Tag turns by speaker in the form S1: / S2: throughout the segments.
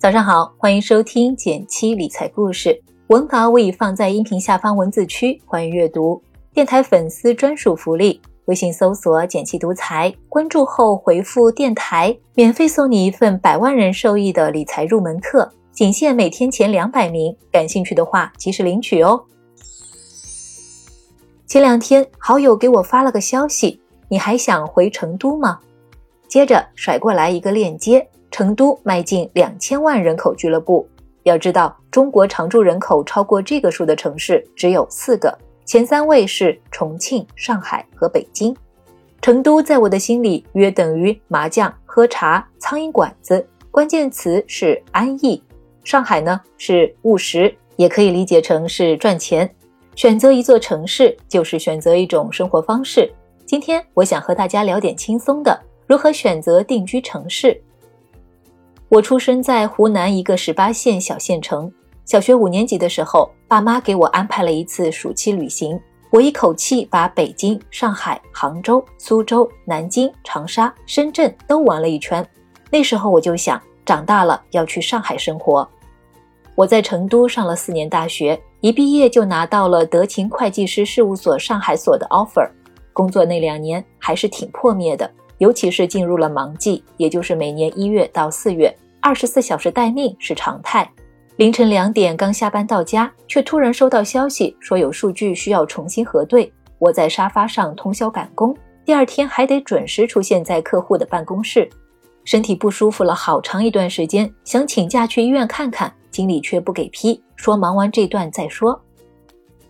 S1: 早上好，欢迎收听减七理财故事。文稿我已放在音频下方文字区，欢迎阅读。电台粉丝专属福利：微信搜索“减七独裁，关注后回复“电台”，免费送你一份百万人受益的理财入门课，仅限每天前两百名。感兴趣的话，及时领取哦。前两天，好友给我发了个消息：“你还想回成都吗？”接着甩过来一个链接。成都迈进两千万人口俱乐部。要知道，中国常住人口超过这个数的城市只有四个，前三位是重庆、上海和北京。成都在我的心里约等于麻将、喝茶、苍蝇馆子，关键词是安逸。上海呢是务实，也可以理解成是赚钱。选择一座城市，就是选择一种生活方式。今天我想和大家聊点轻松的，如何选择定居城市。我出生在湖南一个十八线小县城。小学五年级的时候，爸妈给我安排了一次暑期旅行，我一口气把北京、上海、杭州、苏州、南京、长沙、深圳都玩了一圈。那时候我就想，长大了要去上海生活。我在成都上了四年大学，一毕业就拿到了德勤会计师事务所上海所的 offer。工作那两年还是挺破灭的。尤其是进入了忙季，也就是每年一月到四月，二十四小时待命是常态。凌晨两点刚下班到家，却突然收到消息说有数据需要重新核对。我在沙发上通宵赶工，第二天还得准时出现在客户的办公室。身体不舒服了好长一段时间，想请假去医院看看，经理却不给批，说忙完这段再说。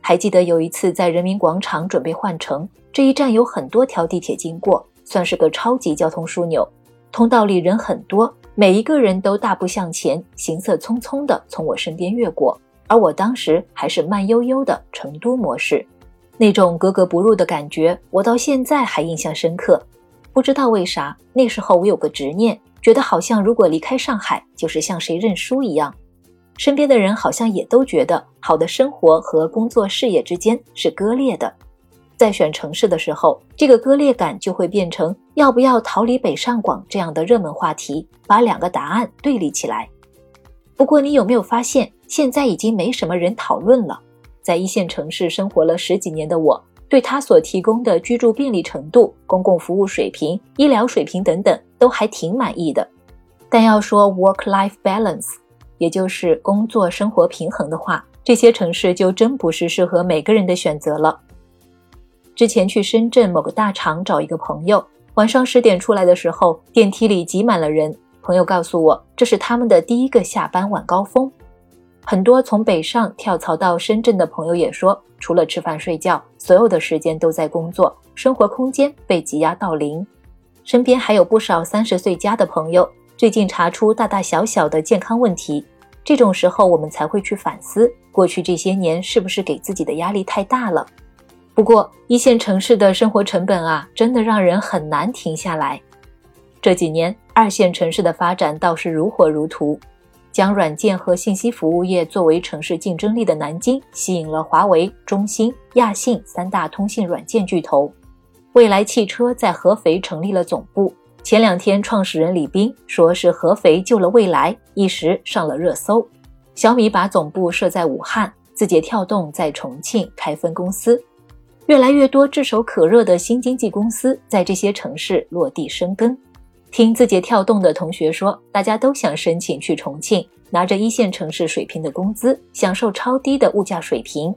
S1: 还记得有一次在人民广场准备换乘，这一站有很多条地铁经过。算是个超级交通枢纽，通道里人很多，每一个人都大步向前，行色匆匆地从我身边越过，而我当时还是慢悠悠的成都模式，那种格格不入的感觉，我到现在还印象深刻。不知道为啥，那时候我有个执念，觉得好像如果离开上海，就是向谁认输一样。身边的人好像也都觉得，好的生活和工作事业之间是割裂的。在选城市的时候，这个割裂感就会变成要不要逃离北上广这样的热门话题，把两个答案对立起来。不过，你有没有发现，现在已经没什么人讨论了？在一线城市生活了十几年的我，对他所提供的居住便利程度、公共服务水平、医疗水平等等，都还挺满意的。但要说 work-life balance，也就是工作生活平衡的话，这些城市就真不是适合每个人的选择了。之前去深圳某个大厂找一个朋友，晚上十点出来的时候，电梯里挤满了人。朋友告诉我，这是他们的第一个下班晚高峰。很多从北上跳槽到深圳的朋友也说，除了吃饭睡觉，所有的时间都在工作，生活空间被挤压到零。身边还有不少三十岁加的朋友，最近查出大大小小的健康问题。这种时候，我们才会去反思，过去这些年是不是给自己的压力太大了。不过，一线城市的生活成本啊，真的让人很难停下来。这几年，二线城市的发展倒是如火如荼。将软件和信息服务业作为城市竞争力的南京，吸引了华为、中兴、亚信三大通信软件巨头。未来汽车在合肥成立了总部。前两天，创始人李斌说是合肥救了未来，一时上了热搜。小米把总部设在武汉，字节跳动在重庆开分公司。越来越多炙手可热的新经济公司在这些城市落地生根。听字节跳动的同学说，大家都想申请去重庆，拿着一线城市水平的工资，享受超低的物价水平，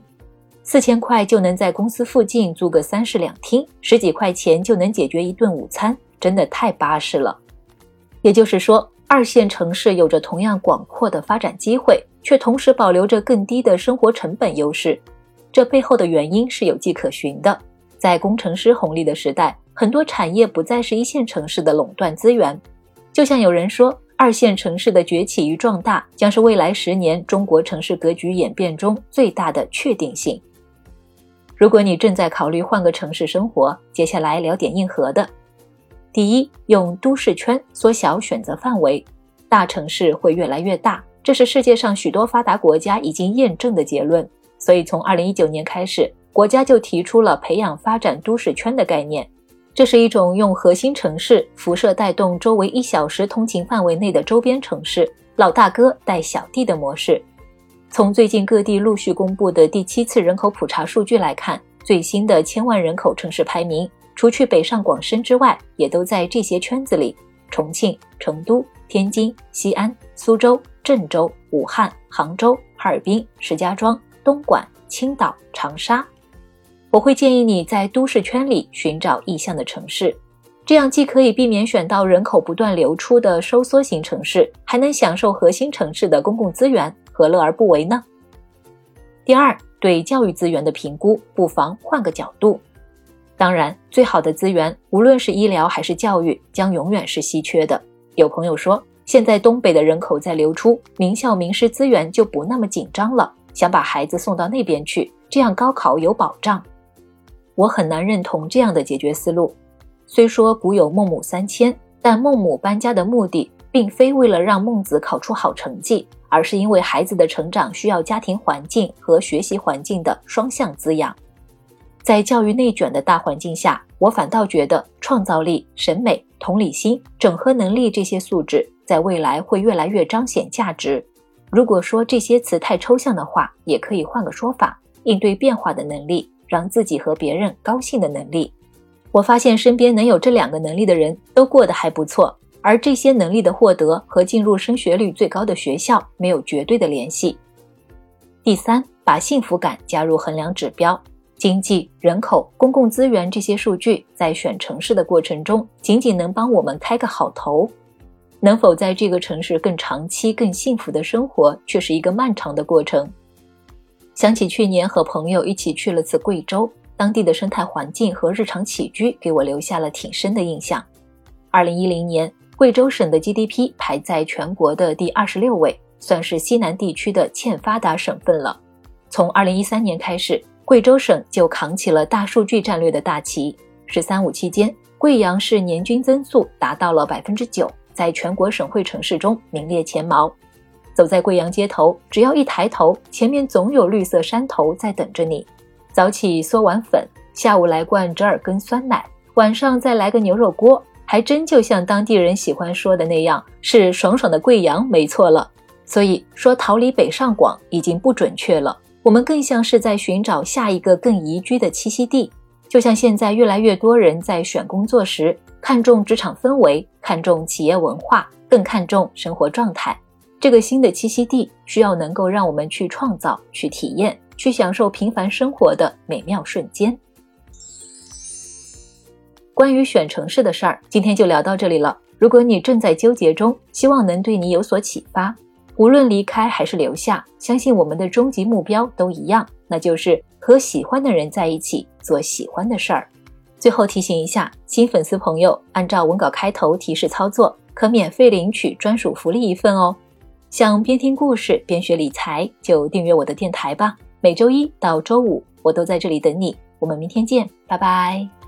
S1: 四千块就能在公司附近租个三室两厅，十几块钱就能解决一顿午餐，真的太巴适了。也就是说，二线城市有着同样广阔的发展机会，却同时保留着更低的生活成本优势。这背后的原因是有迹可循的。在工程师红利的时代，很多产业不再是一线城市的垄断资源。就像有人说，二线城市的崛起与壮大将是未来十年中国城市格局演变中最大的确定性。如果你正在考虑换个城市生活，接下来聊点硬核的。第一，用都市圈缩小选择范围，大城市会越来越大，这是世界上许多发达国家已经验证的结论。所以，从二零一九年开始，国家就提出了培养发展都市圈的概念。这是一种用核心城市辐射带动周围一小时通勤范围内的周边城市，老大哥带小弟的模式。从最近各地陆续公布的第七次人口普查数据来看，最新的千万人口城市排名，除去北上广深之外，也都在这些圈子里：重庆、成都、天津、西安、苏州、郑州、武汉、杭州、哈尔滨、石家庄、东莞、青岛、长沙。我会建议你在都市圈里寻找意向的城市。这样既可以避免选到人口不断流出的收缩型城市，还能享受核心城市的公共资源，何乐而不为呢？第二，对教育资源的评估，不妨换个角度。当然，最好的资源，无论是医疗还是教育，将永远是稀缺的。有朋友说，现在东北的人口在流出，名校名师资源就不那么紧张了，想把孩子送到那边去，这样高考有保障。我很难认同这样的解决思路。虽说古有孟母三迁，但孟母搬家的目的并非为了让孟子考出好成绩，而是因为孩子的成长需要家庭环境和学习环境的双向滋养。在教育内卷的大环境下，我反倒觉得创造力、审美、同理心、整合能力这些素质在未来会越来越彰显价值。如果说这些词太抽象的话，也可以换个说法：应对变化的能力，让自己和别人高兴的能力。我发现身边能有这两个能力的人都过得还不错，而这些能力的获得和进入升学率最高的学校没有绝对的联系。第三，把幸福感加入衡量指标，经济、人口、公共资源这些数据在选城市的过程中，仅仅能帮我们开个好头，能否在这个城市更长期、更幸福的生活，却是一个漫长的过程。想起去年和朋友一起去了次贵州。当地的生态环境和日常起居给我留下了挺深的印象。二零一零年，贵州省的 GDP 排在全国的第二十六位，算是西南地区的欠发达省份了。从二零一三年开始，贵州省就扛起了大数据战略的大旗。“十三五”期间，贵阳市年均增速达到了百分之九，在全国省会城市中名列前茅。走在贵阳街头，只要一抬头，前面总有绿色山头在等着你。早起嗦碗粉，下午来罐折耳根酸奶，晚上再来个牛肉锅，还真就像当地人喜欢说的那样，是爽爽的贵阳，没错了。所以说逃离北上广已经不准确了，我们更像是在寻找下一个更宜居的栖息地。就像现在越来越多人在选工作时，看重职场氛围，看重企业文化，更看重生活状态。这个新的栖息地需要能够让我们去创造、去体验。去享受平凡生活的美妙瞬间。关于选城市的事儿，今天就聊到这里了。如果你正在纠结中，希望能对你有所启发。无论离开还是留下，相信我们的终极目标都一样，那就是和喜欢的人在一起，做喜欢的事儿。最后提醒一下，新粉丝朋友，按照文稿开头提示操作，可免费领取专属福利一份哦。想边听故事边学理财，就订阅我的电台吧。每周一到周五，我都在这里等你。我们明天见，拜拜。